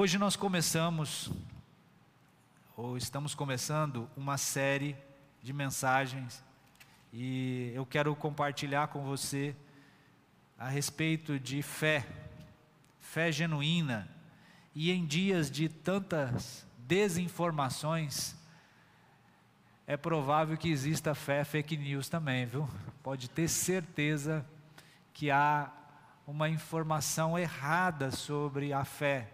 Hoje nós começamos, ou estamos começando, uma série de mensagens e eu quero compartilhar com você a respeito de fé, fé genuína. E em dias de tantas desinformações, é provável que exista fé fake news também, viu? Pode ter certeza que há uma informação errada sobre a fé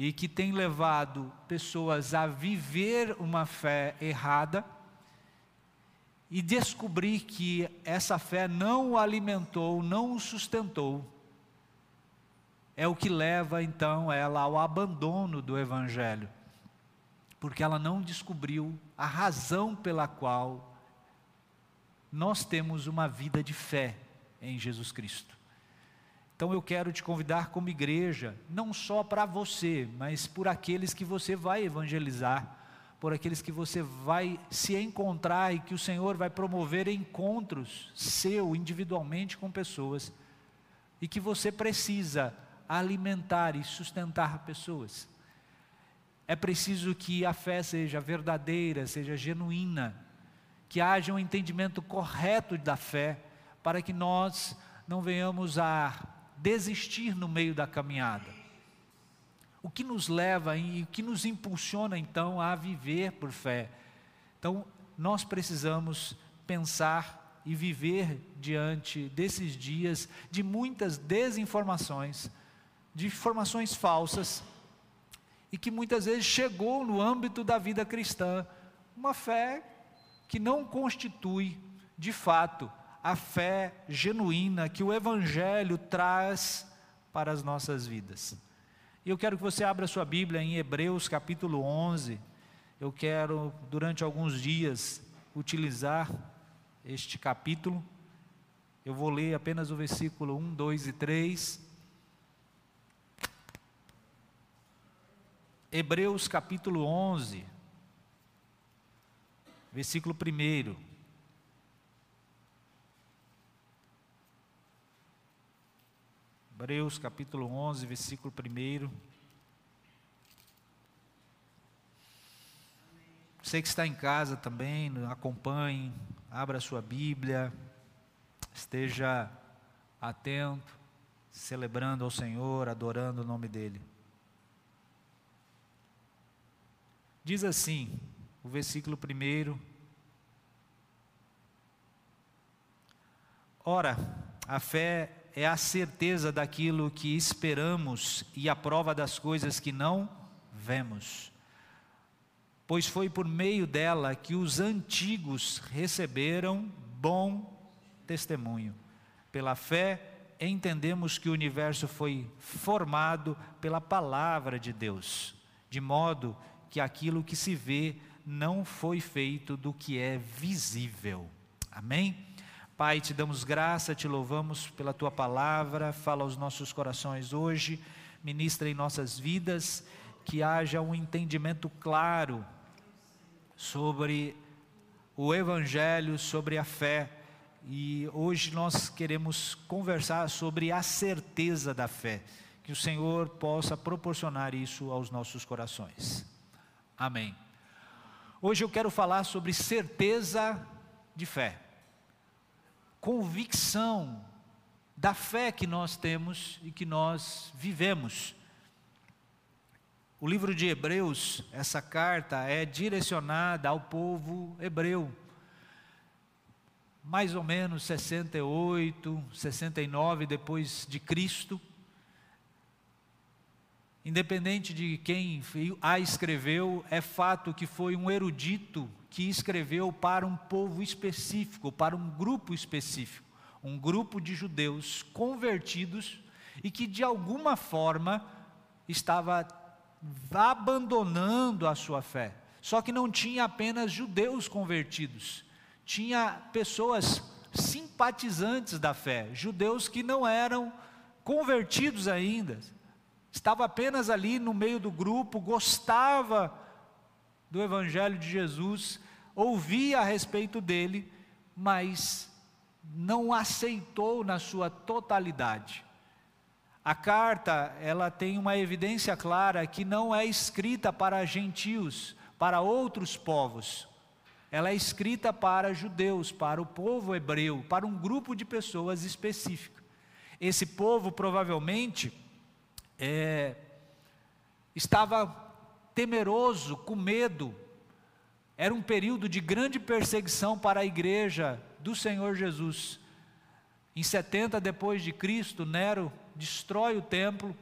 e que tem levado pessoas a viver uma fé errada e descobrir que essa fé não o alimentou, não o sustentou, é o que leva então ela ao abandono do Evangelho, porque ela não descobriu a razão pela qual nós temos uma vida de fé em Jesus Cristo. Então eu quero te convidar como igreja, não só para você, mas por aqueles que você vai evangelizar por aqueles que você vai se encontrar e que o Senhor vai promover encontros seu individualmente com pessoas e que você precisa alimentar e sustentar pessoas. É preciso que a fé seja verdadeira, seja genuína, que haja um entendimento correto da fé, para que nós não venhamos a desistir no meio da caminhada o que nos leva e o que nos impulsiona então a viver por fé. Então, nós precisamos pensar e viver diante desses dias de muitas desinformações, de informações falsas, e que muitas vezes chegou no âmbito da vida cristã, uma fé que não constitui, de fato, a fé genuína que o Evangelho traz para as nossas vidas. E eu quero que você abra sua Bíblia em Hebreus capítulo 11. Eu quero, durante alguns dias, utilizar este capítulo. Eu vou ler apenas o versículo 1, 2 e 3. Hebreus capítulo 11, versículo 1. Hebreus capítulo 11, versículo 1. Você que está em casa também, acompanhe, abra sua Bíblia, esteja atento, celebrando ao Senhor, adorando o nome dEle. Diz assim, o versículo 1. Ora, a fé é a certeza daquilo que esperamos e a prova das coisas que não vemos. Pois foi por meio dela que os antigos receberam bom testemunho. Pela fé, entendemos que o universo foi formado pela palavra de Deus, de modo que aquilo que se vê não foi feito do que é visível. Amém? Pai, te damos graça, te louvamos pela tua palavra, fala aos nossos corações hoje, ministra em nossas vidas, que haja um entendimento claro sobre o Evangelho, sobre a fé. E hoje nós queremos conversar sobre a certeza da fé, que o Senhor possa proporcionar isso aos nossos corações. Amém. Hoje eu quero falar sobre certeza de fé convicção da fé que nós temos e que nós vivemos. O livro de Hebreus, essa carta é direcionada ao povo hebreu. Mais ou menos 68, 69 depois de Cristo. Independente de quem a escreveu, é fato que foi um erudito que escreveu para um povo específico, para um grupo específico, um grupo de judeus convertidos e que de alguma forma estava abandonando a sua fé. Só que não tinha apenas judeus convertidos, tinha pessoas simpatizantes da fé, judeus que não eram convertidos ainda, estava apenas ali no meio do grupo, gostava do Evangelho de Jesus, ouvia a respeito dele, mas não aceitou na sua totalidade. A carta, ela tem uma evidência clara que não é escrita para gentios, para outros povos. Ela é escrita para judeus, para o povo hebreu, para um grupo de pessoas específico. Esse povo provavelmente é, estava temeroso, com medo. Era um período de grande perseguição para a igreja do Senhor Jesus. Em 70 depois de Cristo, Nero destrói o templo,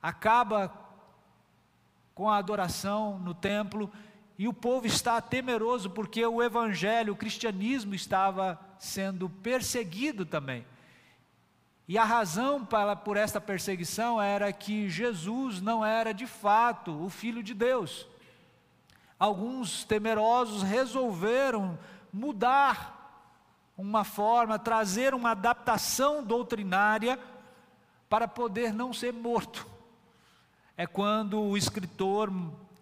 acaba com a adoração no templo, e o povo está temeroso porque o evangelho, o cristianismo estava sendo perseguido também. E a razão para, por esta perseguição era que Jesus não era de fato o Filho de Deus. Alguns temerosos resolveram mudar uma forma, trazer uma adaptação doutrinária para poder não ser morto. É quando o escritor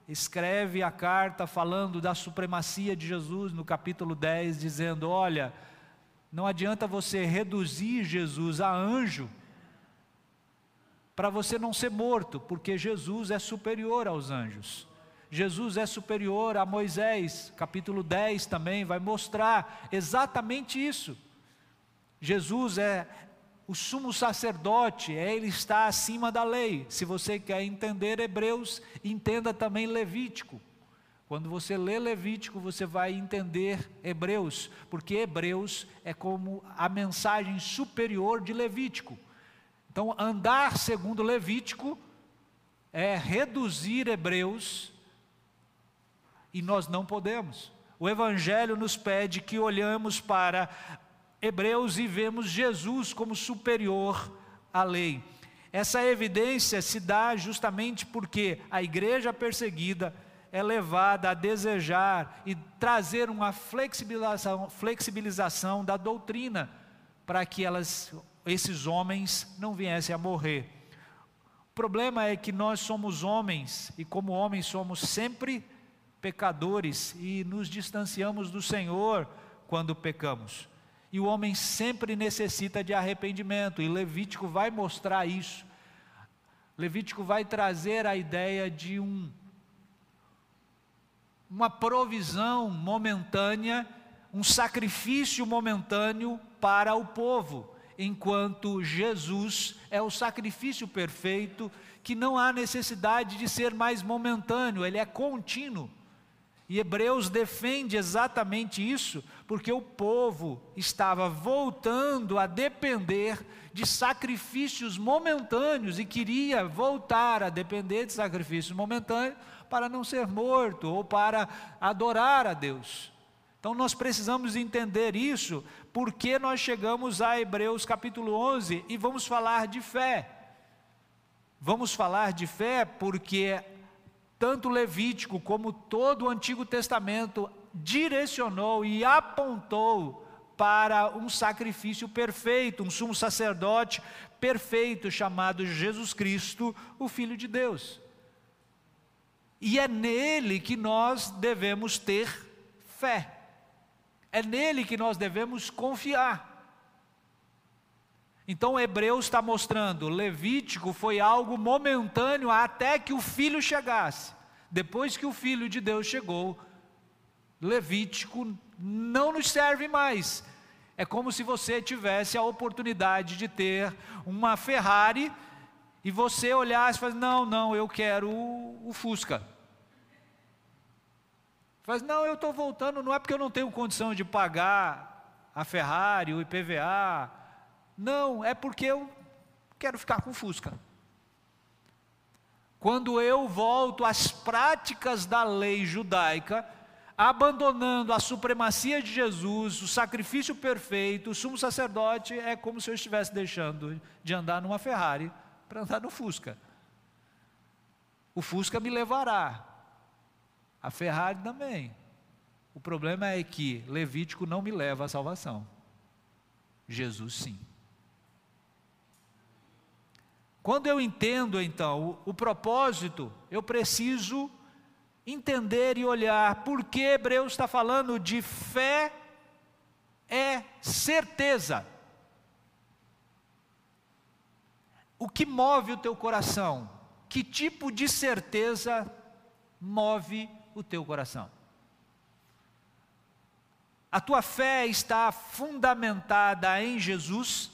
escreve a carta falando da supremacia de Jesus no capítulo 10, dizendo: Olha, não adianta você reduzir Jesus a anjo para você não ser morto, porque Jesus é superior aos anjos. Jesus é superior a Moisés, capítulo 10 também vai mostrar exatamente isso. Jesus é o sumo sacerdote, é, ele está acima da lei. Se você quer entender Hebreus, entenda também Levítico. Quando você lê Levítico, você vai entender Hebreus, porque Hebreus é como a mensagem superior de Levítico. Então, andar segundo Levítico é reduzir Hebreus, e nós não podemos. O Evangelho nos pede que olhamos para Hebreus e vemos Jesus como superior à lei. Essa evidência se dá justamente porque a igreja perseguida é levada a desejar e trazer uma flexibilização, flexibilização da doutrina para que elas, esses homens não viessem a morrer. O problema é que nós somos homens e como homens somos sempre pecadores e nos distanciamos do Senhor quando pecamos. E o homem sempre necessita de arrependimento, e Levítico vai mostrar isso. Levítico vai trazer a ideia de um uma provisão momentânea, um sacrifício momentâneo para o povo, enquanto Jesus é o sacrifício perfeito, que não há necessidade de ser mais momentâneo, ele é contínuo. E Hebreus defende exatamente isso, porque o povo estava voltando a depender de sacrifícios momentâneos e queria voltar a depender de sacrifícios momentâneos para não ser morto ou para adorar a Deus. Então nós precisamos entender isso, porque nós chegamos a Hebreus capítulo 11 e vamos falar de fé. Vamos falar de fé porque tanto Levítico como todo o Antigo Testamento direcionou e apontou para um sacrifício perfeito, um sumo sacerdote perfeito chamado Jesus Cristo, o Filho de Deus. E é nele que nós devemos ter fé, é nele que nós devemos confiar. Então Hebreus está mostrando, Levítico foi algo momentâneo até que o filho chegasse. Depois que o filho de Deus chegou, Levítico não nos serve mais. É como se você tivesse a oportunidade de ter uma Ferrari e você olhasse e falasse: Não, não, eu quero o, Fusca. Faz, não, eu estou voltando, não é porque eu não tenho condição de pagar a Ferrari, o IPVA, não, é porque eu quero ficar com Fusca. Quando eu volto às práticas da lei judaica, abandonando a supremacia de Jesus, o sacrifício perfeito, o sumo sacerdote, é como se eu estivesse deixando de andar numa Ferrari para andar no Fusca. O Fusca me levará, a Ferrari também. O problema é que Levítico não me leva à salvação, Jesus sim. Quando eu entendo então o, o propósito, eu preciso entender e olhar por que Hebreus está falando de fé é certeza. O que move o teu coração? Que tipo de certeza move o teu coração? A tua fé está fundamentada em Jesus?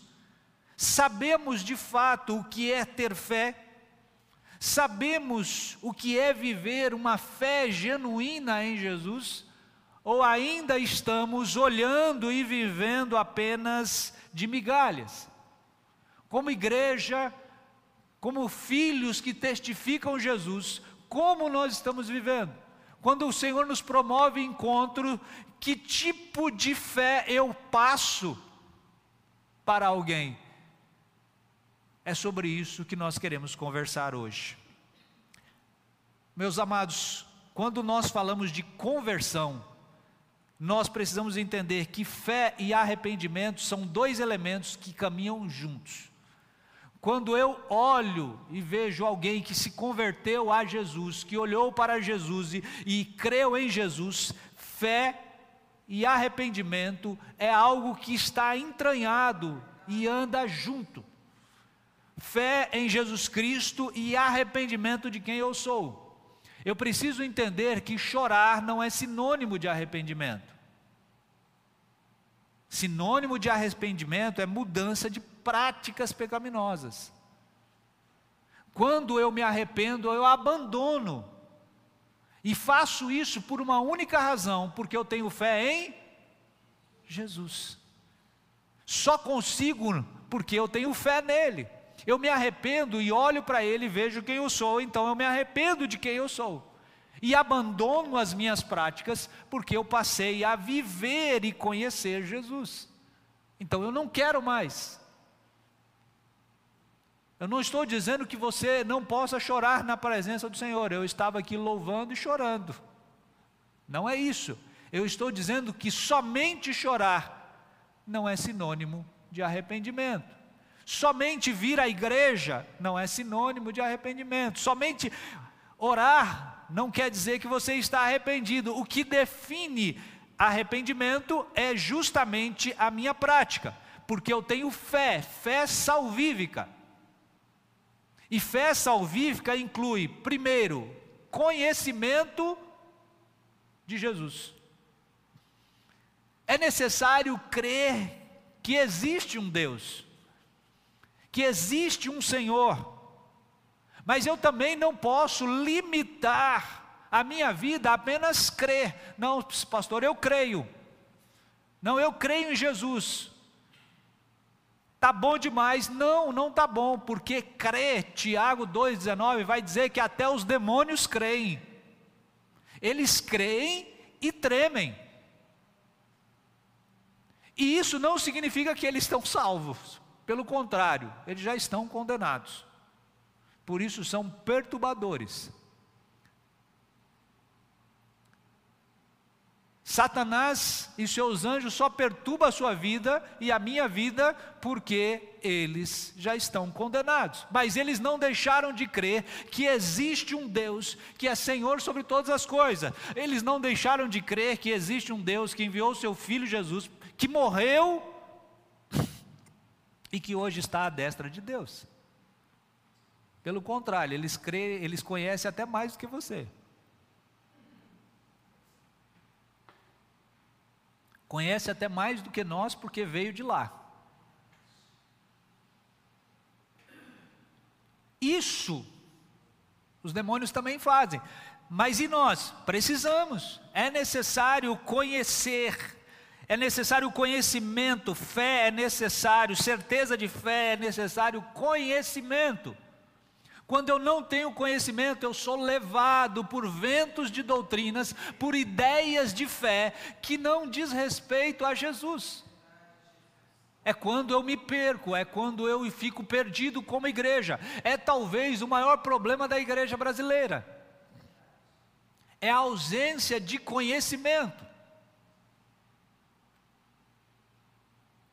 Sabemos de fato o que é ter fé? Sabemos o que é viver uma fé genuína em Jesus? Ou ainda estamos olhando e vivendo apenas de migalhas? Como igreja, como filhos que testificam Jesus, como nós estamos vivendo? Quando o Senhor nos promove encontro, que tipo de fé eu passo para alguém? É sobre isso que nós queremos conversar hoje. Meus amados, quando nós falamos de conversão, nós precisamos entender que fé e arrependimento são dois elementos que caminham juntos. Quando eu olho e vejo alguém que se converteu a Jesus, que olhou para Jesus e, e creu em Jesus, fé e arrependimento é algo que está entranhado e anda junto. Fé em Jesus Cristo e arrependimento de quem eu sou. Eu preciso entender que chorar não é sinônimo de arrependimento. Sinônimo de arrependimento é mudança de práticas pecaminosas. Quando eu me arrependo, eu abandono e faço isso por uma única razão, porque eu tenho fé em Jesus. Só consigo porque eu tenho fé nele. Eu me arrependo e olho para ele e vejo quem eu sou, então eu me arrependo de quem eu sou. E abandono as minhas práticas porque eu passei a viver e conhecer Jesus. Então eu não quero mais. Eu não estou dizendo que você não possa chorar na presença do Senhor. Eu estava aqui louvando e chorando. Não é isso. Eu estou dizendo que somente chorar não é sinônimo de arrependimento. Somente vir à igreja não é sinônimo de arrependimento. Somente orar não quer dizer que você está arrependido. O que define arrependimento é justamente a minha prática, porque eu tenho fé, fé salvífica. E fé salvífica inclui, primeiro, conhecimento de Jesus. É necessário crer que existe um Deus, que existe um Senhor, mas eu também não posso limitar a minha vida a apenas crer. Não, pastor, eu creio. Não, eu creio em Jesus. Tá bom demais? Não, não tá bom, porque crer, Tiago 2,19 vai dizer que até os demônios creem. Eles creem e tremem. E isso não significa que eles estão salvos. Pelo contrário, eles já estão condenados. Por isso são perturbadores. Satanás e seus anjos só perturbam a sua vida e a minha vida porque eles já estão condenados. Mas eles não deixaram de crer que existe um Deus que é Senhor sobre todas as coisas. Eles não deixaram de crer que existe um Deus que enviou seu filho Jesus, que morreu e que hoje está à destra de Deus. Pelo contrário, eles creem, eles conhecem até mais do que você. Conhece até mais do que nós porque veio de lá. Isso os demônios também fazem. Mas e nós? Precisamos. É necessário conhecer. É necessário conhecimento, fé é necessário, certeza de fé é necessário, conhecimento. Quando eu não tenho conhecimento, eu sou levado por ventos de doutrinas, por ideias de fé que não diz respeito a Jesus. É quando eu me perco, é quando eu fico perdido como igreja. É talvez o maior problema da igreja brasileira. É a ausência de conhecimento.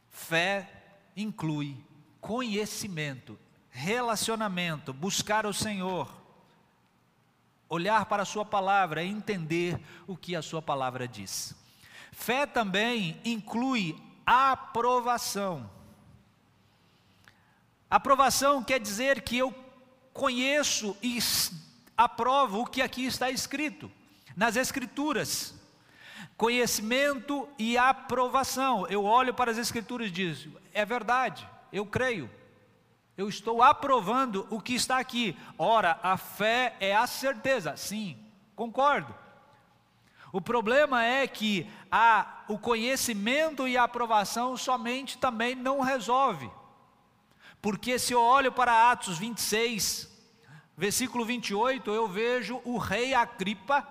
Fé inclui conhecimento relacionamento, buscar o Senhor, olhar para a Sua palavra entender o que a Sua palavra diz. Fé também inclui aprovação. Aprovação quer dizer que eu conheço e aprovo o que aqui está escrito, nas Escrituras. Conhecimento e aprovação. Eu olho para as Escrituras e digo: é verdade, eu creio. Eu estou aprovando o que está aqui. Ora, a fé é a certeza. Sim, concordo. O problema é que a, o conhecimento e a aprovação somente também não resolve. Porque se eu olho para Atos 26, versículo 28, eu vejo o rei Agripa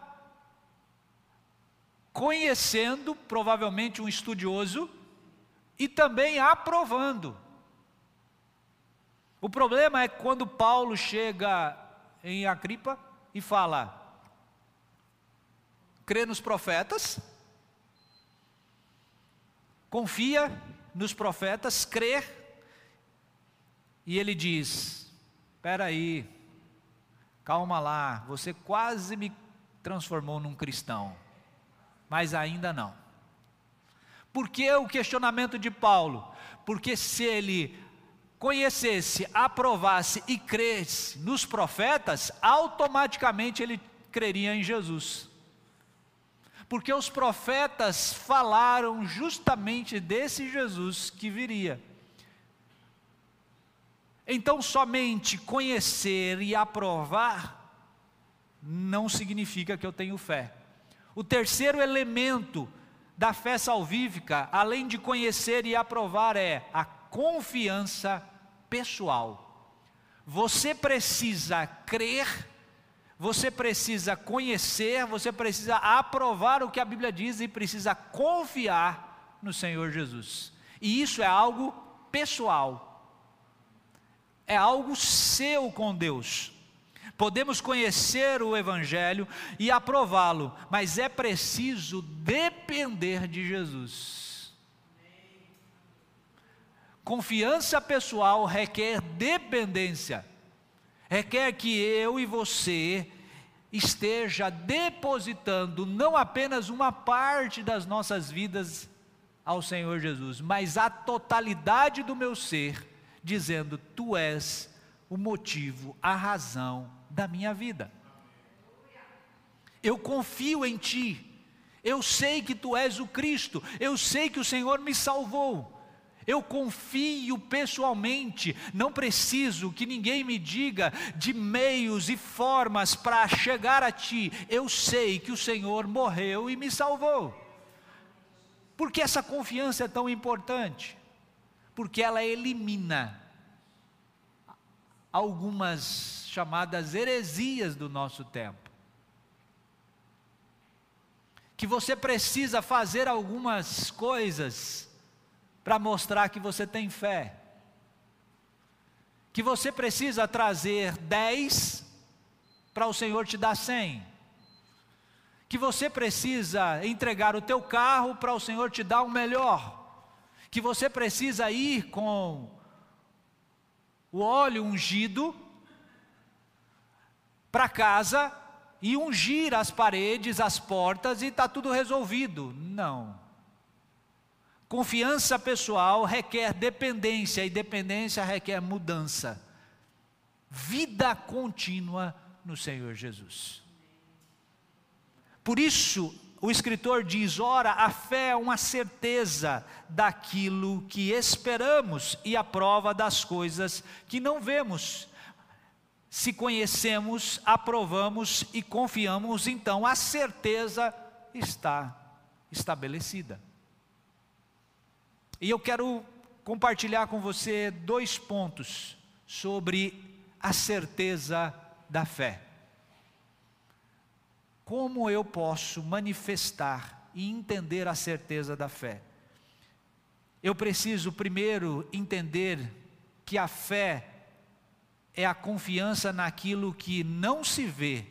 conhecendo, provavelmente um estudioso, e também aprovando. O problema é quando Paulo chega em Agripa e fala: crê nos profetas, confia nos profetas, crê, e ele diz: espera aí, calma lá, você quase me transformou num cristão mas ainda não. Por que o questionamento de Paulo? Porque se ele conhecesse, aprovasse e cresce nos profetas, automaticamente ele creria em Jesus. Porque os profetas falaram justamente desse Jesus que viria. Então, somente conhecer e aprovar não significa que eu tenho fé. O terceiro elemento da fé salvífica, além de conhecer e aprovar, é a confiança pessoal. Você precisa crer, você precisa conhecer, você precisa aprovar o que a Bíblia diz e precisa confiar no Senhor Jesus. E isso é algo pessoal, é algo seu com Deus. Podemos conhecer o Evangelho e aprová-lo, mas é preciso depender de Jesus. Confiança pessoal requer dependência, requer que eu e você esteja depositando não apenas uma parte das nossas vidas ao Senhor Jesus, mas a totalidade do meu ser, dizendo: Tu és o motivo, a razão da minha vida. Eu confio em Ti, eu sei que Tu és o Cristo, eu sei que o Senhor me salvou. Eu confio pessoalmente, não preciso que ninguém me diga de meios e formas para chegar a Ti. Eu sei que o Senhor morreu e me salvou. Por que essa confiança é tão importante? Porque ela elimina algumas chamadas heresias do nosso tempo. Que você precisa fazer algumas coisas para mostrar que você tem fé. Que você precisa trazer dez para o Senhor te dar cem. Que você precisa entregar o teu carro para o Senhor te dar o melhor. Que você precisa ir com o óleo ungido para casa e ungir as paredes, as portas e está tudo resolvido. Não. Confiança pessoal requer dependência e dependência requer mudança. Vida contínua no Senhor Jesus. Por isso, o escritor diz: ora, a fé é uma certeza daquilo que esperamos e a prova das coisas que não vemos se conhecemos, aprovamos e confiamos, então a certeza está estabelecida. E eu quero compartilhar com você dois pontos sobre a certeza da fé. Como eu posso manifestar e entender a certeza da fé? Eu preciso primeiro entender que a fé é a confiança naquilo que não se vê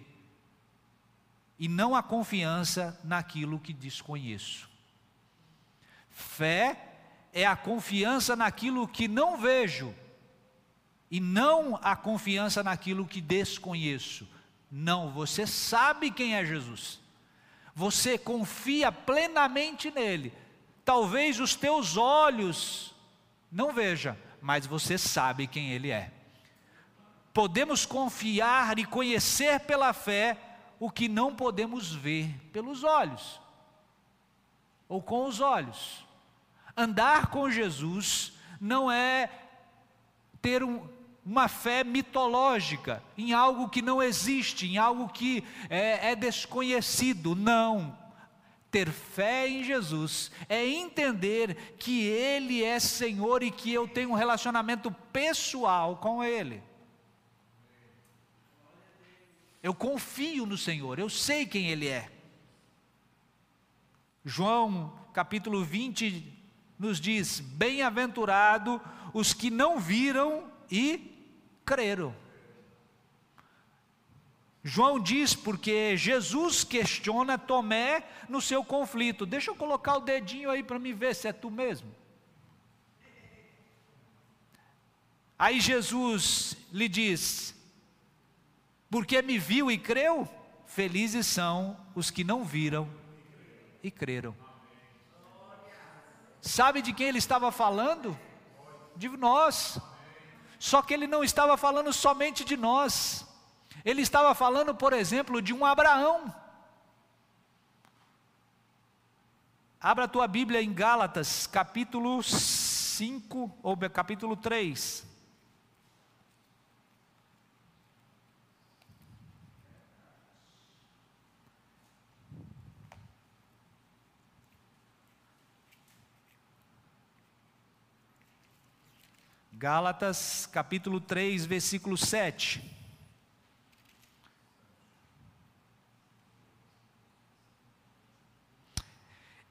e não a confiança naquilo que desconheço. Fé é a confiança naquilo que não vejo e não a confiança naquilo que desconheço. Não, você sabe quem é Jesus. Você confia plenamente nele. Talvez os teus olhos não vejam, mas você sabe quem Ele é. Podemos confiar e conhecer pela fé o que não podemos ver pelos olhos ou com os olhos. Andar com Jesus não é ter um, uma fé mitológica em algo que não existe, em algo que é, é desconhecido. Não. Ter fé em Jesus é entender que Ele é Senhor e que eu tenho um relacionamento pessoal com Ele. Eu confio no Senhor, eu sei quem Ele é. João capítulo 20 nos diz: Bem-aventurado os que não viram e creram. João diz porque Jesus questiona Tomé no seu conflito. Deixa eu colocar o dedinho aí para me ver se é tu mesmo. Aí Jesus lhe diz: Porque me viu e creu, felizes são os que não viram e creram. Sabe de quem ele estava falando? De nós. Só que ele não estava falando somente de nós. Ele estava falando, por exemplo, de um Abraão. Abra a tua Bíblia em Gálatas, capítulo 5, ou capítulo 3. Gálatas capítulo 3, versículo 7.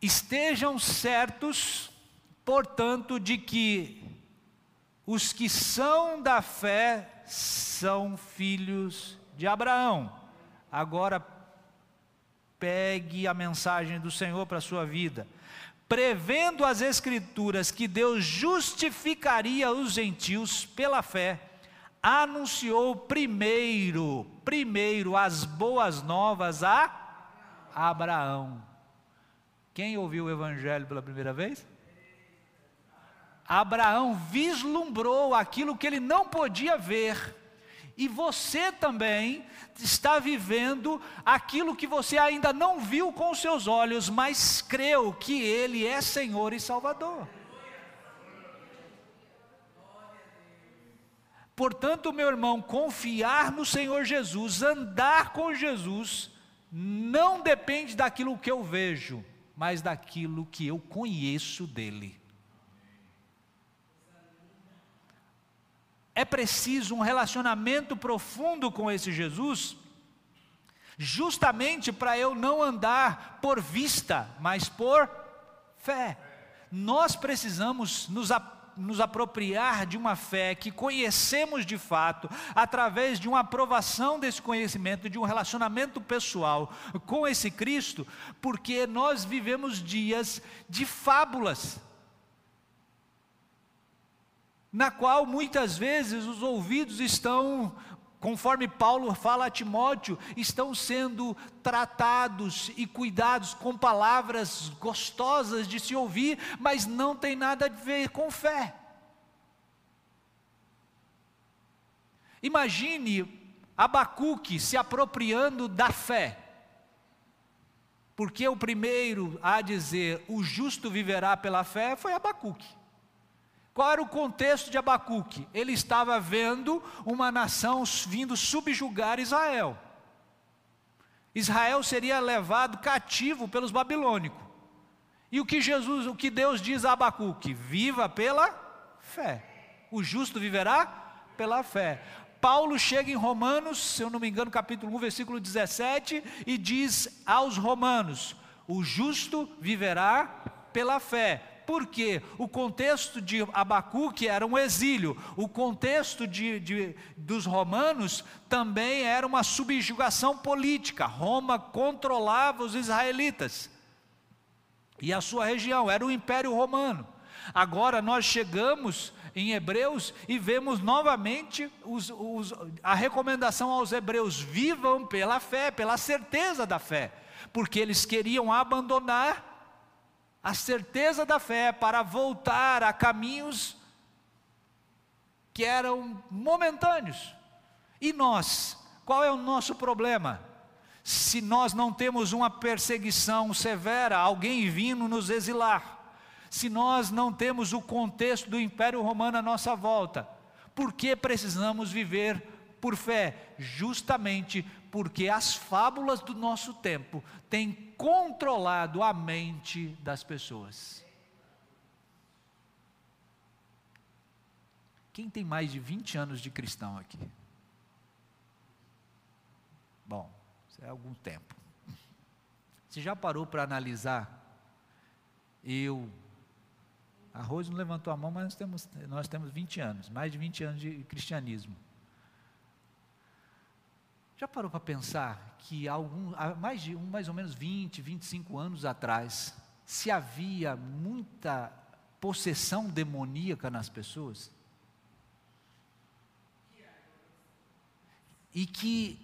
Estejam certos, portanto, de que os que são da fé são filhos de Abraão. Agora pegue a mensagem do Senhor para a sua vida prevendo as Escrituras que Deus justificaria os gentios pela fé, anunciou primeiro, primeiro as boas novas a Abraão. Quem ouviu o Evangelho pela primeira vez? Abraão vislumbrou aquilo que ele não podia ver e você também está vivendo aquilo que você ainda não viu com os seus olhos, mas creu que Ele é Senhor e Salvador. Portanto, meu irmão, confiar no Senhor Jesus, andar com Jesus, não depende daquilo que eu vejo, mas daquilo que eu conheço dEle. Preciso um relacionamento profundo com esse Jesus, justamente para eu não andar por vista, mas por fé. Nós precisamos nos, nos apropriar de uma fé que conhecemos de fato, através de uma aprovação desse conhecimento, de um relacionamento pessoal com esse Cristo, porque nós vivemos dias de fábulas na qual muitas vezes os ouvidos estão, conforme Paulo fala a Timóteo, estão sendo tratados e cuidados com palavras gostosas de se ouvir, mas não tem nada a ver com fé. Imagine Abacuque se apropriando da fé. Porque o primeiro a dizer o justo viverá pela fé foi Abacuque. Qual era o contexto de Abacuque? Ele estava vendo uma nação vindo subjugar Israel. Israel seria levado cativo pelos babilônicos. E o que Jesus, o que Deus diz a Abacuque? Viva pela fé. O justo viverá pela fé. Paulo chega em Romanos, se eu não me engano, capítulo 1, versículo 17, e diz aos romanos: o justo viverá pela fé porque o contexto de Abacuque era um exílio, o contexto de, de, dos romanos também era uma subjugação política. Roma controlava os israelitas e a sua região, era o Império Romano. Agora nós chegamos em Hebreus e vemos novamente os, os, a recomendação aos hebreus: vivam pela fé, pela certeza da fé, porque eles queriam abandonar a certeza da fé para voltar a caminhos que eram momentâneos. E nós, qual é o nosso problema? Se nós não temos uma perseguição severa, alguém vindo nos exilar, se nós não temos o contexto do Império Romano à nossa volta, por que precisamos viver por fé? Justamente porque as fábulas do nosso tempo têm controlado a mente das pessoas. Quem tem mais de 20 anos de cristão aqui? Bom, isso é algum tempo. Você já parou para analisar? Eu, a Rose não levantou a mão, mas nós temos, nós temos 20 anos, mais de 20 anos de cristianismo. Já parou para pensar que algum, há mais de um, mais ou menos 20, 25 anos atrás, se havia muita possessão demoníaca nas pessoas? E que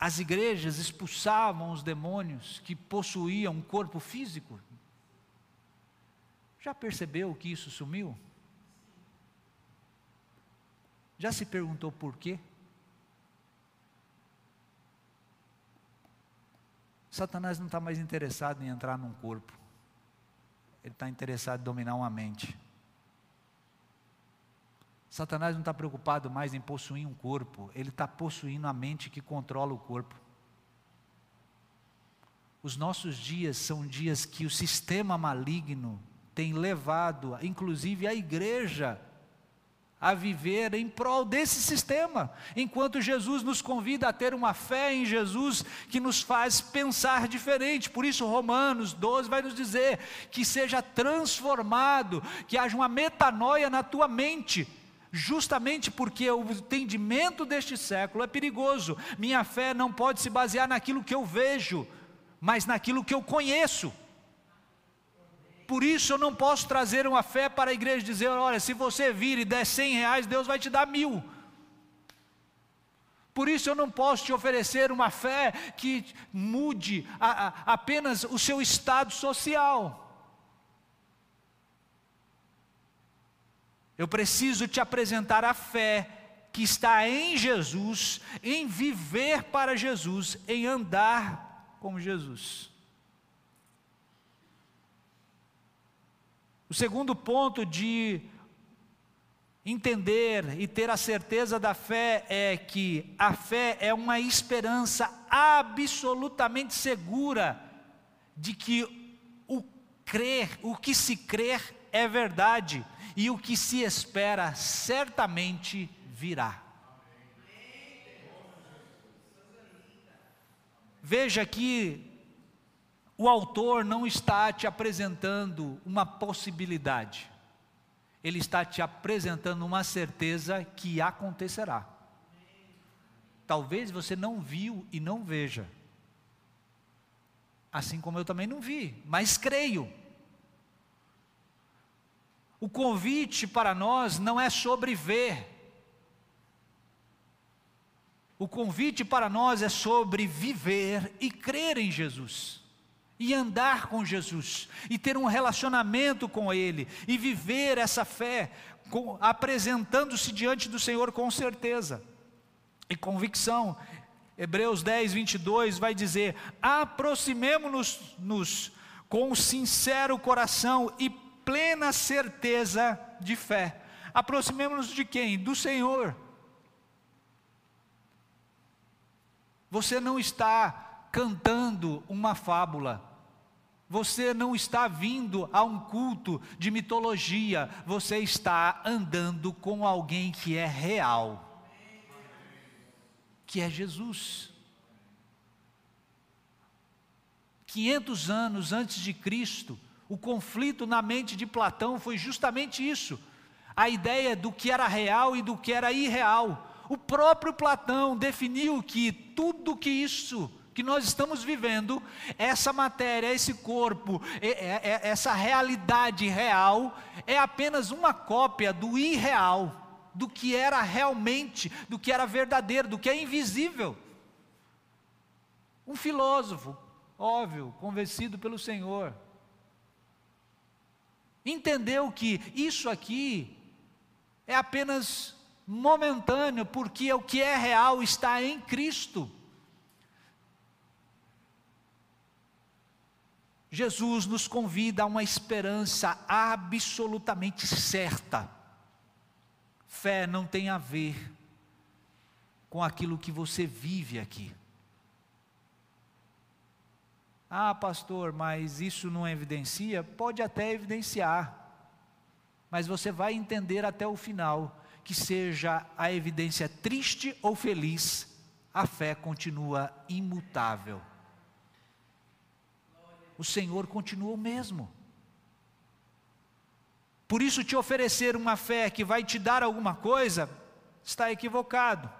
as igrejas expulsavam os demônios que possuíam um corpo físico? Já percebeu que isso sumiu? Já se perguntou por quê? Satanás não está mais interessado em entrar num corpo, ele está interessado em dominar uma mente. Satanás não está preocupado mais em possuir um corpo, ele está possuindo a mente que controla o corpo. Os nossos dias são dias que o sistema maligno tem levado, inclusive, a igreja a viver em prol desse sistema, enquanto Jesus nos convida a ter uma fé em Jesus que nos faz pensar diferente. Por isso, Romanos 12 vai nos dizer que seja transformado, que haja uma metanoia na tua mente. Justamente porque o entendimento deste século é perigoso. Minha fé não pode se basear naquilo que eu vejo, mas naquilo que eu conheço. Por isso eu não posso trazer uma fé para a igreja e dizer: olha, se você vir e der cem reais, Deus vai te dar mil. Por isso eu não posso te oferecer uma fé que mude a, a, apenas o seu estado social. Eu preciso te apresentar a fé que está em Jesus, em viver para Jesus, em andar como Jesus. O segundo ponto de entender e ter a certeza da fé é que a fé é uma esperança absolutamente segura de que o crer, o que se crer é verdade e o que se espera certamente virá. Veja que o autor não está te apresentando uma possibilidade, ele está te apresentando uma certeza que acontecerá. Talvez você não viu e não veja, assim como eu também não vi, mas creio. O convite para nós não é sobre ver, o convite para nós é sobre viver e crer em Jesus e andar com Jesus, e ter um relacionamento com Ele, e viver essa fé, apresentando-se diante do Senhor com certeza e convicção. Hebreus 10, 22 vai dizer: aproximemo-nos com sincero coração e plena certeza de fé. Aproximemo-nos de quem? Do Senhor. Você não está cantando uma fábula. Você não está vindo a um culto de mitologia, você está andando com alguém que é real, que é Jesus. 500 anos antes de Cristo, o conflito na mente de Platão foi justamente isso: a ideia do que era real e do que era irreal. O próprio Platão definiu que tudo que isso que nós estamos vivendo, essa matéria, esse corpo, essa realidade real, é apenas uma cópia do irreal, do que era realmente, do que era verdadeiro, do que é invisível. Um filósofo, óbvio, convencido pelo Senhor, entendeu que isso aqui é apenas momentâneo, porque o que é real está em Cristo. Jesus nos convida a uma esperança absolutamente certa. Fé não tem a ver com aquilo que você vive aqui. Ah, pastor, mas isso não evidencia? Pode até evidenciar, mas você vai entender até o final que seja a evidência triste ou feliz, a fé continua imutável. O Senhor continua o mesmo. Por isso, te oferecer uma fé que vai te dar alguma coisa, está equivocado.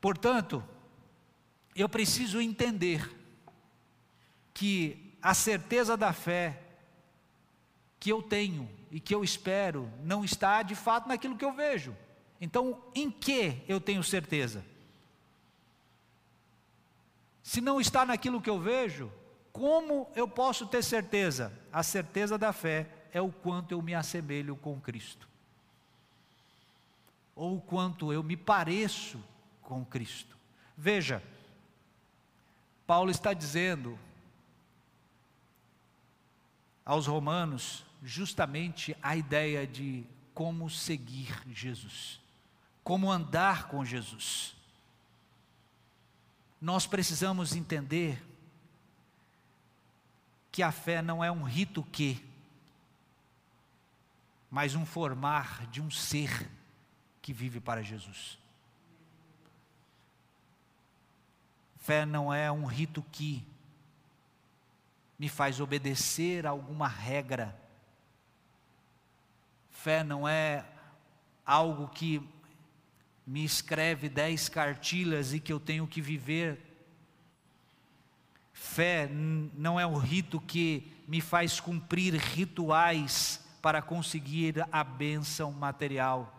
Portanto, eu preciso entender que a certeza da fé que eu tenho e que eu espero não está de fato naquilo que eu vejo. Então, em que eu tenho certeza? Se não está naquilo que eu vejo, como eu posso ter certeza? A certeza da fé é o quanto eu me assemelho com Cristo, ou o quanto eu me pareço com Cristo. Veja, Paulo está dizendo aos romanos justamente a ideia de como seguir Jesus, como andar com Jesus. Nós precisamos entender que a fé não é um rito que, mas um formar de um ser que vive para Jesus. Fé não é um rito que, me faz obedecer a alguma regra. Fé não é algo que me escreve dez cartilhas e que eu tenho que viver. Fé não é o rito que me faz cumprir rituais para conseguir a bênção material.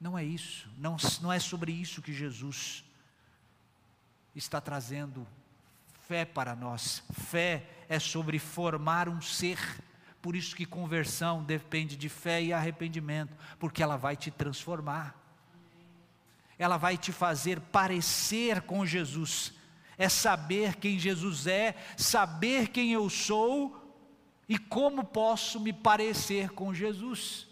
Não é isso, não, não é sobre isso que Jesus está trazendo fé para nós. Fé é sobre formar um ser. Por isso que conversão depende de fé e arrependimento, porque ela vai te transformar. Ela vai te fazer parecer com Jesus. É saber quem Jesus é, saber quem eu sou e como posso me parecer com Jesus.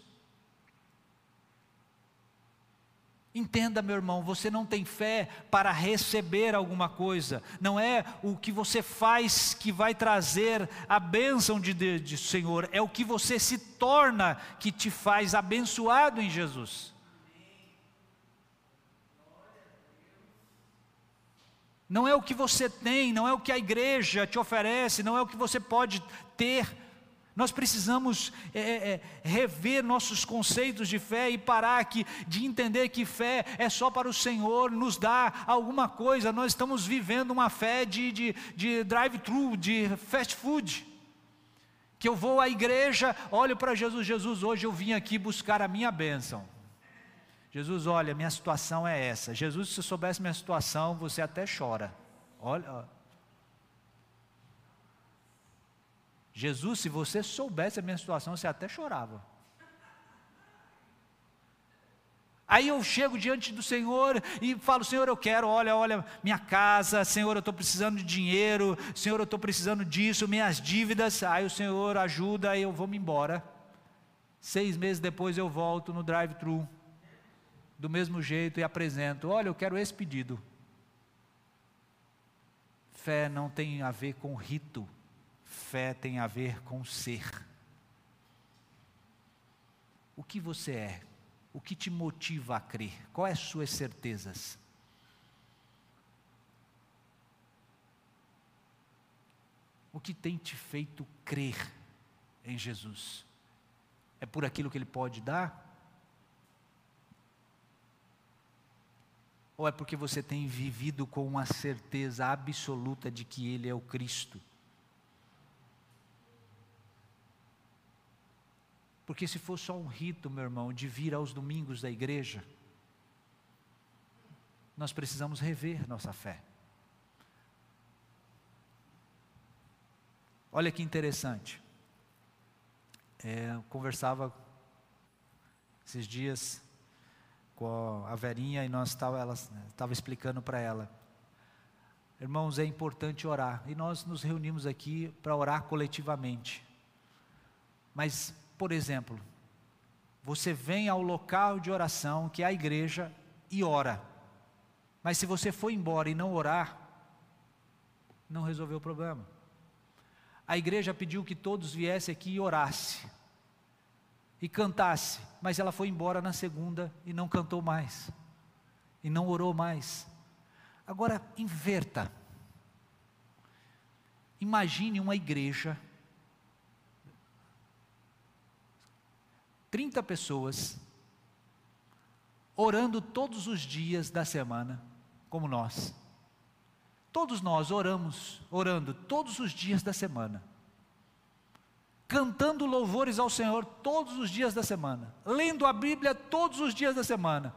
Entenda, meu irmão, você não tem fé para receber alguma coisa, não é o que você faz que vai trazer a bênção de, de, de Senhor, é o que você se torna que te faz abençoado em Jesus. Não é o que você tem, não é o que a igreja te oferece, não é o que você pode ter, nós precisamos é, é, é, rever nossos conceitos de fé e parar aqui de entender que fé é só para o Senhor nos dar alguma coisa. Nós estamos vivendo uma fé de, de, de drive-thru, de fast food. Que eu vou à igreja, olho para Jesus, Jesus, hoje eu vim aqui buscar a minha bênção. Jesus, olha, minha situação é essa. Jesus, se soubesse minha situação, você até chora. Olha, Jesus, se você soubesse a minha situação, você até chorava. Aí eu chego diante do Senhor e falo: Senhor, eu quero, olha, olha, minha casa, Senhor, eu estou precisando de dinheiro, Senhor, eu estou precisando disso, minhas dívidas. Aí o Senhor ajuda e eu vou me embora. Seis meses depois eu volto no drive-thru, do mesmo jeito, e apresento: Olha, eu quero esse pedido. Fé não tem a ver com rito, Fé tem a ver com ser. O que você é? O que te motiva a crer? Quais as suas certezas? O que tem te feito crer em Jesus? É por aquilo que Ele pode dar? Ou é porque você tem vivido com uma certeza absoluta de que Ele é o Cristo? Porque se for só um rito, meu irmão, de vir aos domingos da igreja, nós precisamos rever nossa fé. Olha que interessante. É, eu conversava esses dias com a Verinha e nós estava, ela estava explicando para ela. Irmãos, é importante orar e nós nos reunimos aqui para orar coletivamente. Mas, por exemplo, você vem ao local de oração, que é a igreja, e ora. Mas se você for embora e não orar, não resolveu o problema. A igreja pediu que todos viessem aqui e orasse e cantasse, mas ela foi embora na segunda e não cantou mais, e não orou mais. Agora, inverta. Imagine uma igreja, 30 pessoas, orando todos os dias da semana, como nós. Todos nós oramos, orando todos os dias da semana cantando louvores ao Senhor todos os dias da semana, lendo a Bíblia todos os dias da semana.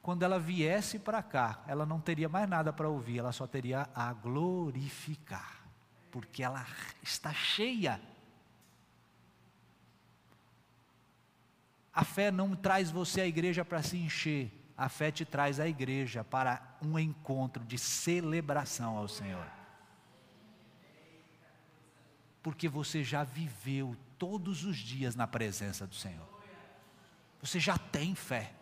Quando ela viesse para cá, ela não teria mais nada para ouvir, ela só teria a glorificar, porque ela está cheia. A fé não traz você à igreja para se encher, a fé te traz à igreja para um encontro de celebração ao Senhor porque você já viveu todos os dias na presença do Senhor. Você já tem fé.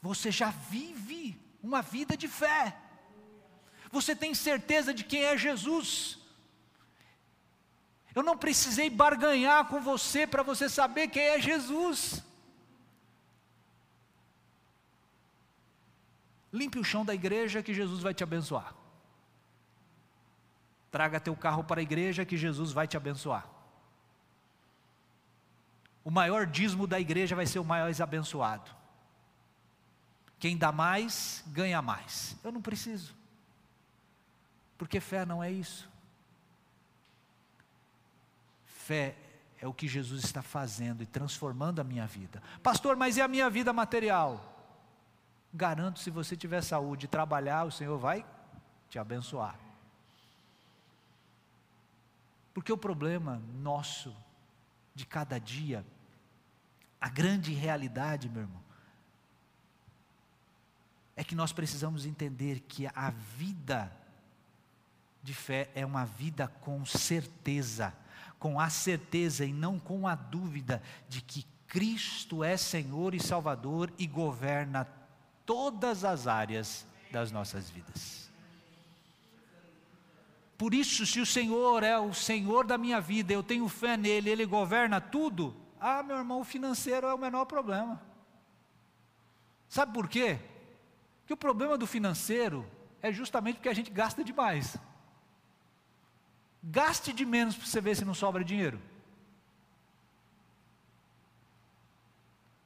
Você já vive uma vida de fé. Você tem certeza de quem é Jesus. Eu não precisei barganhar com você para você saber quem é Jesus. Limpe o chão da igreja que Jesus vai te abençoar. Traga teu carro para a igreja que Jesus vai te abençoar. O maior dízimo da igreja vai ser o maior abençoado. Quem dá mais, ganha mais. Eu não preciso. Porque fé não é isso. Fé é o que Jesus está fazendo e transformando a minha vida. Pastor, mas e a minha vida material? Garanto, se você tiver saúde e trabalhar, o Senhor vai te abençoar. Porque o problema nosso, de cada dia, a grande realidade, meu irmão, é que nós precisamos entender que a vida de fé é uma vida com certeza, com a certeza e não com a dúvida de que Cristo é Senhor e Salvador e governa todas as áreas das nossas vidas. Por isso, se o Senhor é o Senhor da minha vida, eu tenho fé nele, ele governa tudo. Ah, meu irmão, o financeiro é o menor problema. Sabe por quê? Porque o problema do financeiro é justamente porque a gente gasta demais. Gaste de menos para você ver se não sobra dinheiro.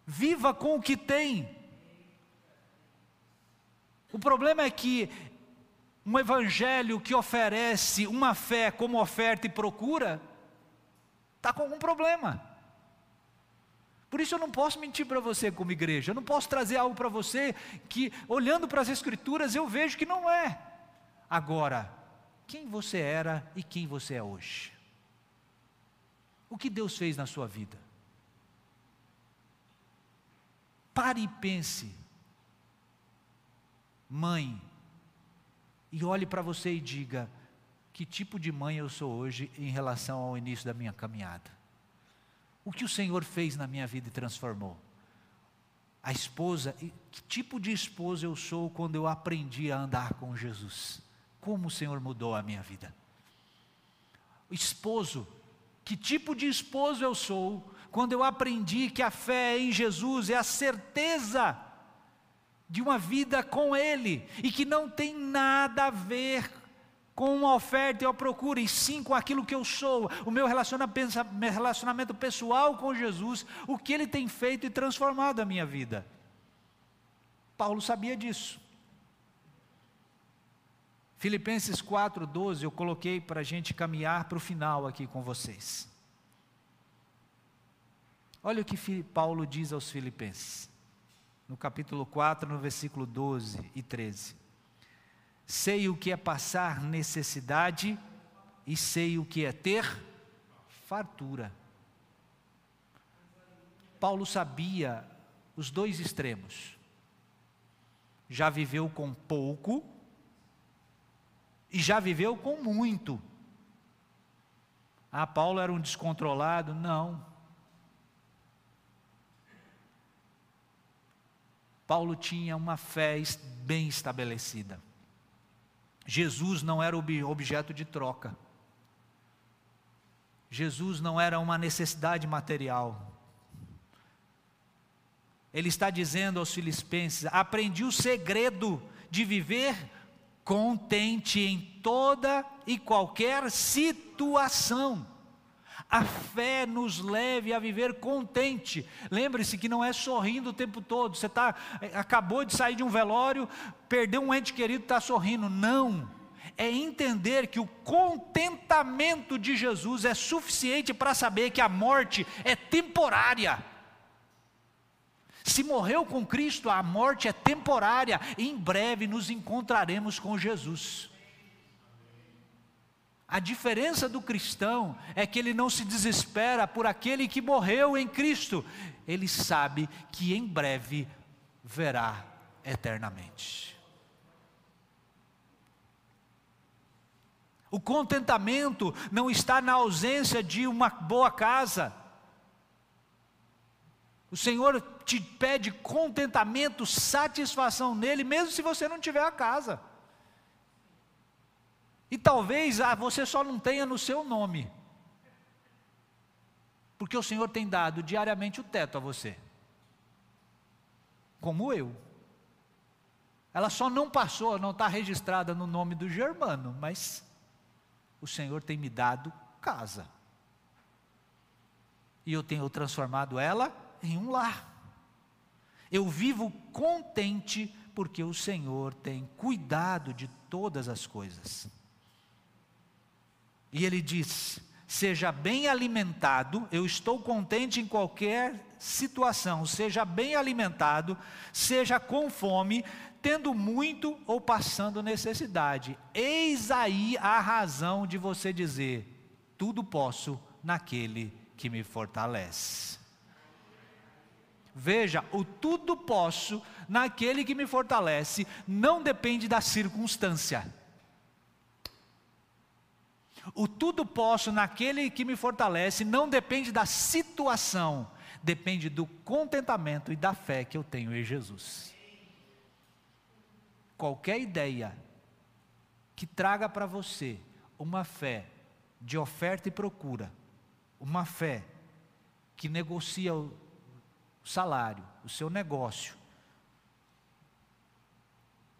Viva com o que tem. O problema é que um evangelho que oferece uma fé como oferta e procura, está com algum problema. Por isso eu não posso mentir para você como igreja, eu não posso trazer algo para você que, olhando para as Escrituras, eu vejo que não é. Agora, quem você era e quem você é hoje? O que Deus fez na sua vida? Pare e pense. Mãe, e olhe para você e diga: que tipo de mãe eu sou hoje em relação ao início da minha caminhada? O que o Senhor fez na minha vida e transformou? A esposa, que tipo de esposa eu sou quando eu aprendi a andar com Jesus? Como o Senhor mudou a minha vida? Esposo, que tipo de esposo eu sou quando eu aprendi que a fé em Jesus é a certeza de uma vida com Ele e que não tem nada a ver com uma oferta e uma procura, e sim com aquilo que eu sou, o meu relacionamento pessoal com Jesus, o que Ele tem feito e transformado a minha vida. Paulo sabia disso. Filipenses 4,12 eu coloquei para a gente caminhar para o final aqui com vocês. Olha o que Paulo diz aos Filipenses no capítulo 4, no versículo 12 e 13. sei o que é passar necessidade e sei o que é ter fartura. Paulo sabia os dois extremos. Já viveu com pouco e já viveu com muito. Ah, Paulo era um descontrolado? Não. Paulo tinha uma fé bem estabelecida. Jesus não era objeto de troca. Jesus não era uma necessidade material. Ele está dizendo aos Filipenses: aprendi o segredo de viver contente em toda e qualquer situação. A fé nos leve a viver contente. Lembre-se que não é sorrindo o tempo todo. Você tá, acabou de sair de um velório, perdeu um ente querido, está sorrindo. Não. É entender que o contentamento de Jesus é suficiente para saber que a morte é temporária. Se morreu com Cristo, a morte é temporária. Em breve nos encontraremos com Jesus. A diferença do cristão é que ele não se desespera por aquele que morreu em Cristo, ele sabe que em breve verá eternamente. O contentamento não está na ausência de uma boa casa. O Senhor te pede contentamento, satisfação nele, mesmo se você não tiver a casa. E talvez ah, você só não tenha no seu nome. Porque o Senhor tem dado diariamente o teto a você. Como eu. Ela só não passou, não está registrada no nome do Germano, mas o Senhor tem me dado casa. E eu tenho transformado ela em um lar. Eu vivo contente porque o Senhor tem cuidado de todas as coisas. E ele diz: seja bem alimentado, eu estou contente em qualquer situação, seja bem alimentado, seja com fome, tendo muito ou passando necessidade. Eis aí a razão de você dizer: tudo posso naquele que me fortalece. Veja, o tudo posso naquele que me fortalece não depende da circunstância. O tudo posso naquele que me fortalece não depende da situação, depende do contentamento e da fé que eu tenho em Jesus. Qualquer ideia que traga para você uma fé de oferta e procura, uma fé que negocia o salário, o seu negócio,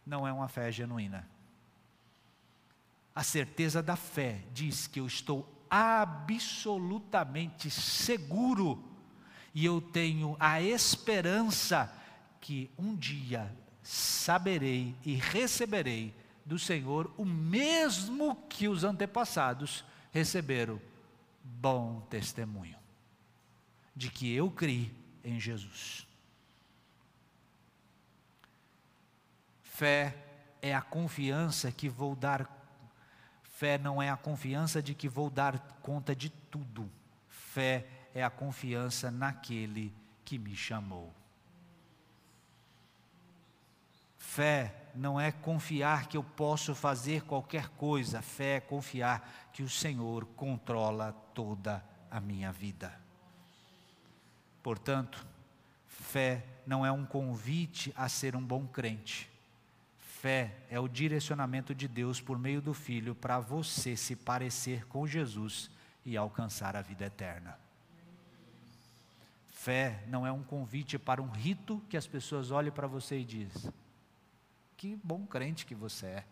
não é uma fé genuína. A certeza da fé diz que eu estou absolutamente seguro e eu tenho a esperança que um dia saberei e receberei do Senhor o mesmo que os antepassados receberam bom testemunho de que eu criei em Jesus. Fé é a confiança que vou dar Fé não é a confiança de que vou dar conta de tudo. Fé é a confiança naquele que me chamou. Fé não é confiar que eu posso fazer qualquer coisa. Fé é confiar que o Senhor controla toda a minha vida. Portanto, fé não é um convite a ser um bom crente Fé é o direcionamento de Deus por meio do Filho para você se parecer com Jesus e alcançar a vida eterna. Fé não é um convite para um rito que as pessoas olhem para você e dizem: Que bom crente que você é.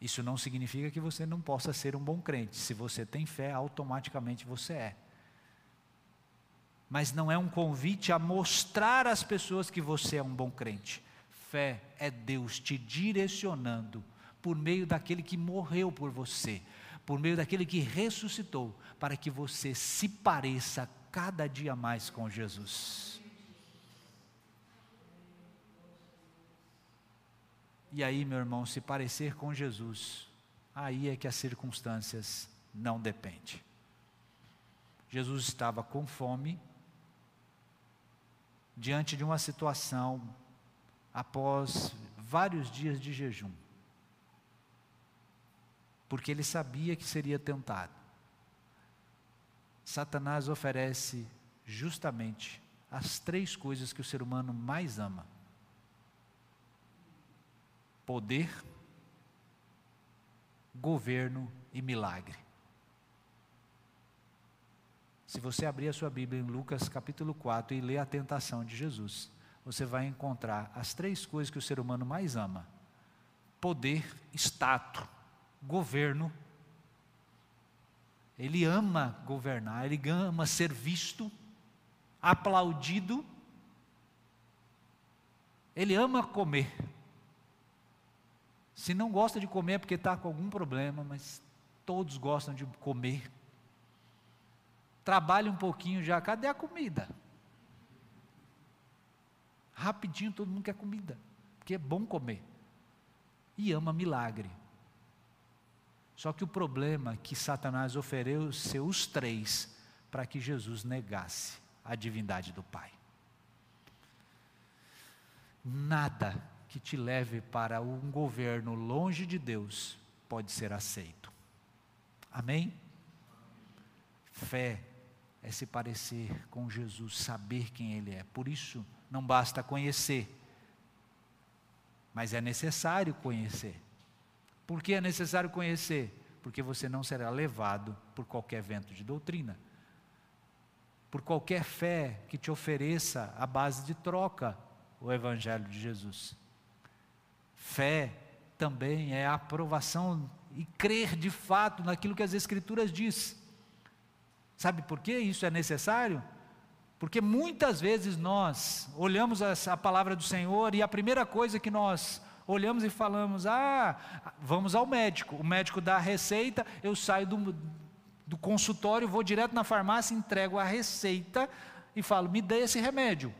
Isso não significa que você não possa ser um bom crente. Se você tem fé, automaticamente você é. Mas não é um convite a mostrar às pessoas que você é um bom crente fé é Deus te direcionando por meio daquele que morreu por você, por meio daquele que ressuscitou, para que você se pareça cada dia mais com Jesus. E aí, meu irmão, se parecer com Jesus, aí é que as circunstâncias não dependem. Jesus estava com fome, diante de uma situação, após vários dias de jejum, porque ele sabia que seria tentado. Satanás oferece justamente as três coisas que o ser humano mais ama: poder, governo e milagre. Se você abrir a sua Bíblia em Lucas capítulo 4 e ler a tentação de Jesus, você vai encontrar as três coisas que o ser humano mais ama: poder, status, governo. Ele ama governar, ele ama ser visto, aplaudido. Ele ama comer. Se não gosta de comer é porque está com algum problema, mas todos gostam de comer trabalha um pouquinho já, cadê a comida? Rapidinho todo mundo quer comida, porque é bom comer. E ama milagre. Só que o problema é que Satanás ofereceu os três para que Jesus negasse a divindade do Pai. Nada que te leve para um governo longe de Deus pode ser aceito. Amém? Fé é se parecer com Jesus, saber quem Ele é. Por isso, não basta conhecer, mas é necessário conhecer. Por que é necessário conhecer? Porque você não será levado por qualquer vento de doutrina, por qualquer fé que te ofereça a base de troca o Evangelho de Jesus. Fé também é aprovação e crer de fato naquilo que as Escrituras diz. Sabe por que isso é necessário? Porque muitas vezes nós olhamos a palavra do Senhor e a primeira coisa que nós olhamos e falamos: ah, vamos ao médico. O médico dá a receita, eu saio do, do consultório, vou direto na farmácia, entrego a receita e falo: me dê esse remédio.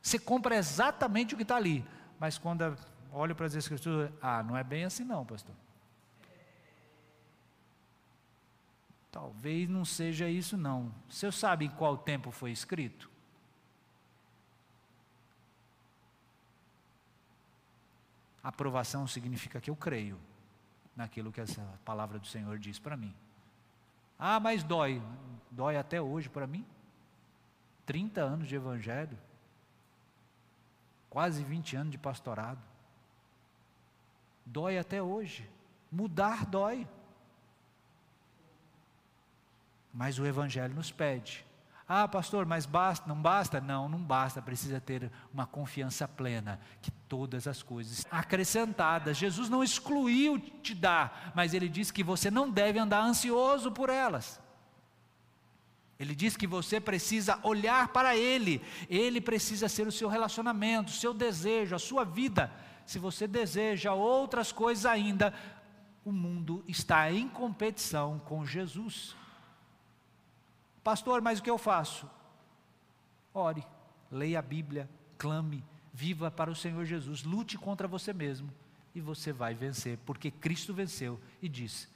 Você compra exatamente o que está ali. Mas quando olho para as escrituras, ah, não é bem assim não, pastor. Talvez não seja isso, não. Sabe em qual tempo foi escrito? Aprovação significa que eu creio naquilo que essa palavra do Senhor diz para mim. Ah, mas dói. Dói até hoje para mim. 30 anos de evangelho. Quase 20 anos de pastorado. Dói até hoje. Mudar dói. Mas o Evangelho nos pede. Ah, pastor, mas basta, não basta? Não, não basta, precisa ter uma confiança plena que todas as coisas acrescentadas. Jesus não excluiu te dar, mas ele diz que você não deve andar ansioso por elas. Ele diz que você precisa olhar para Ele, Ele precisa ser o seu relacionamento, o seu desejo, a sua vida. Se você deseja outras coisas ainda, o mundo está em competição com Jesus. Pastor, mas o que eu faço? Ore, leia a Bíblia, clame, viva para o Senhor Jesus, lute contra você mesmo e você vai vencer, porque Cristo venceu e disse: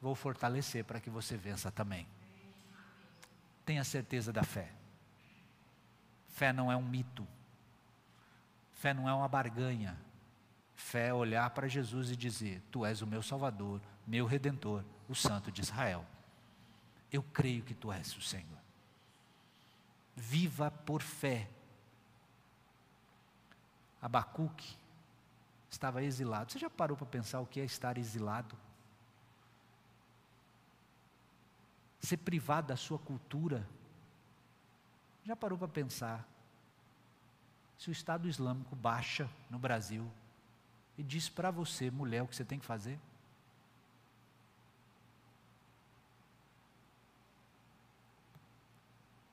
Vou fortalecer para que você vença também. Tenha certeza da fé. Fé não é um mito. Fé não é uma barganha. Fé é olhar para Jesus e dizer: Tu és o meu Salvador, meu Redentor, o Santo de Israel. Eu creio que tu és o Senhor. Viva por fé. Abacuque estava exilado. Você já parou para pensar o que é estar exilado? Ser privado da sua cultura. Já parou para pensar? Se o Estado Islâmico baixa no Brasil e diz para você, mulher, o que você tem que fazer?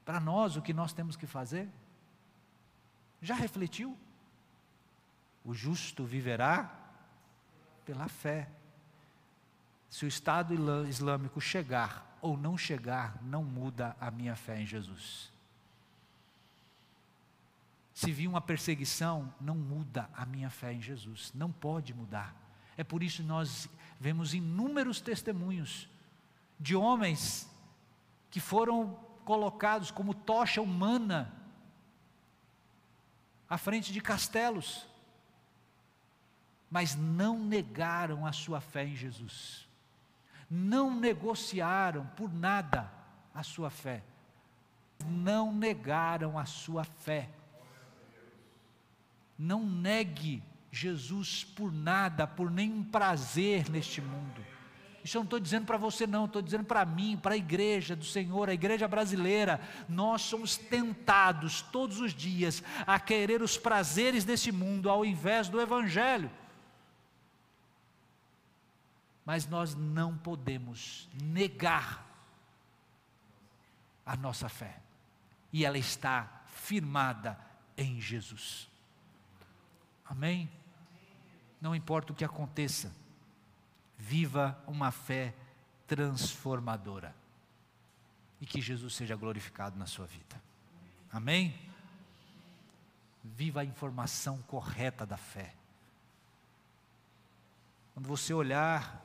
Para nós o que nós temos que fazer? Já refletiu? O justo viverá pela fé. Se o Estado Islâmico chegar ou não chegar, não muda a minha fé em Jesus. se vir uma perseguição, não muda a minha fé em Jesus, não pode mudar. É por isso que nós vemos inúmeros testemunhos de homens que foram colocados como tocha humana à frente de castelos, mas não negaram a sua fé em Jesus, não negociaram por nada a sua fé, não negaram a sua fé. Não negue Jesus por nada, por nenhum prazer neste mundo. Isso eu não estou dizendo para você, não, estou dizendo para mim, para a igreja do Senhor, a igreja brasileira. Nós somos tentados todos os dias a querer os prazeres desse mundo ao invés do Evangelho. Mas nós não podemos negar a nossa fé, e ela está firmada em Jesus. Amém? Não importa o que aconteça, viva uma fé transformadora. E que Jesus seja glorificado na sua vida. Amém? Viva a informação correta da fé. Quando você olhar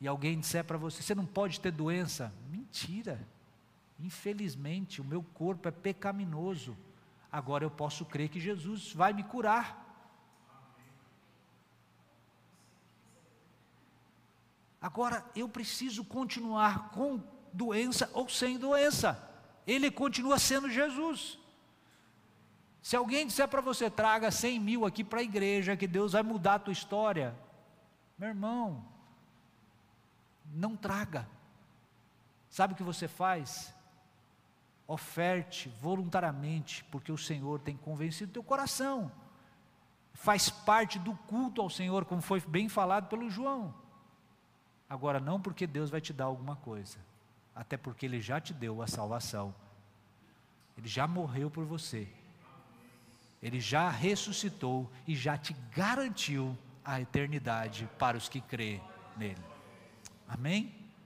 e alguém disser para você, você não pode ter doença, mentira. Infelizmente, o meu corpo é pecaminoso. Agora eu posso crer que Jesus vai me curar. Agora eu preciso continuar com doença ou sem doença. Ele continua sendo Jesus. Se alguém disser para você, traga 100 mil aqui para a igreja, que Deus vai mudar a tua história, meu irmão, não traga. Sabe o que você faz? Oferte voluntariamente, porque o Senhor tem convencido teu coração. Faz parte do culto ao Senhor, como foi bem falado pelo João. Agora, não porque Deus vai te dar alguma coisa, até porque Ele já te deu a salvação, Ele já morreu por você, Ele já ressuscitou e já te garantiu a eternidade para os que crê nele. Amém?